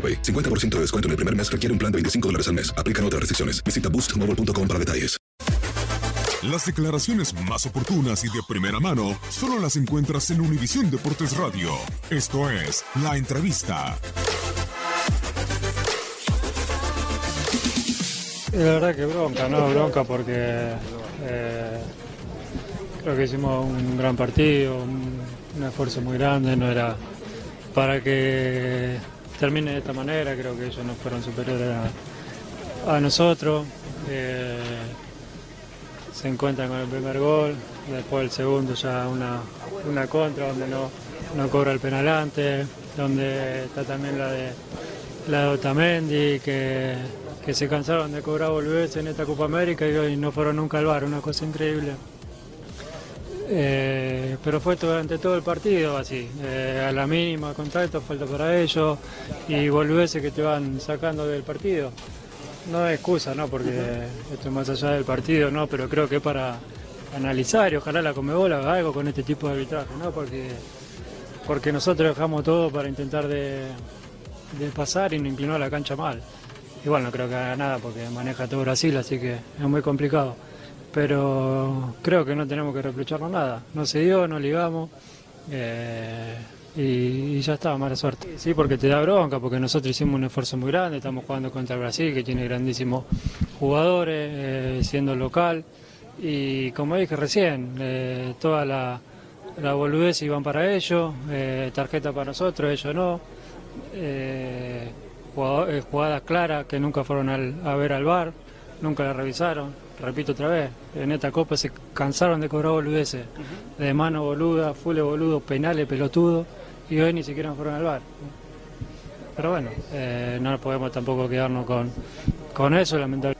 AroPay. 50% de descuento en el primer mes requiere un plan de 25 dólares al mes. Aplican otras restricciones. Visita boostmobile.com para detalles. Las declaraciones más oportunas y de primera mano solo las encuentras en Univisión Deportes Radio. Esto es La Entrevista. Y la verdad que bronca, ¿no? Bronca porque eh, creo que hicimos un gran partido, un, un esfuerzo muy grande, no era para que termine de esta manera, creo que ellos no fueron superiores a, nosotros. Eh, se encuentran con el primer gol, después el segundo ya una, una contra donde no, no cobra el penal antes, donde está también la de la de Otamendi, que, que se cansaron de cobrar volverse en esta Copa América y hoy no fueron nunca al bar, una cosa increíble. Eh, pero fue durante todo el partido así, eh, a la mínima contacto, falta para ellos y volverse que te van sacando del partido. No es excusa, ¿no? Porque esto es más allá del partido, ¿no? Pero creo que es para analizar y ojalá la Comebol haga algo con este tipo de arbitraje, ¿no? Porque, porque nosotros dejamos todo para intentar de, de pasar y no inclinó la cancha mal. Igual no creo que haga nada porque maneja todo Brasil, así que es muy complicado pero creo que no tenemos que reprocharnos nada. No se dio, no ligamos eh, y, ya está, mala suerte. Sí, porque te da bronca, porque nosotros hicimos un esfuerzo muy grande, estamos jugando contra Brasil, que tiene grandísimos jugadores, eh, siendo local, y como dije recién, eh, toda la, la boludez iban para ellos, eh, tarjeta para nosotros, ellos no. jugadas claras que nunca fueron al, a ver al bar, nunca la revisaron repito otra vez, en esta copa se cansaron de cobrar boludeces, de mano boluda, fule boludo, penales, pelotudo, y hoy ni siquiera fueron al bar. Pero bueno, eh, no podemos tampoco quedarnos con, con eso, lamentablemente.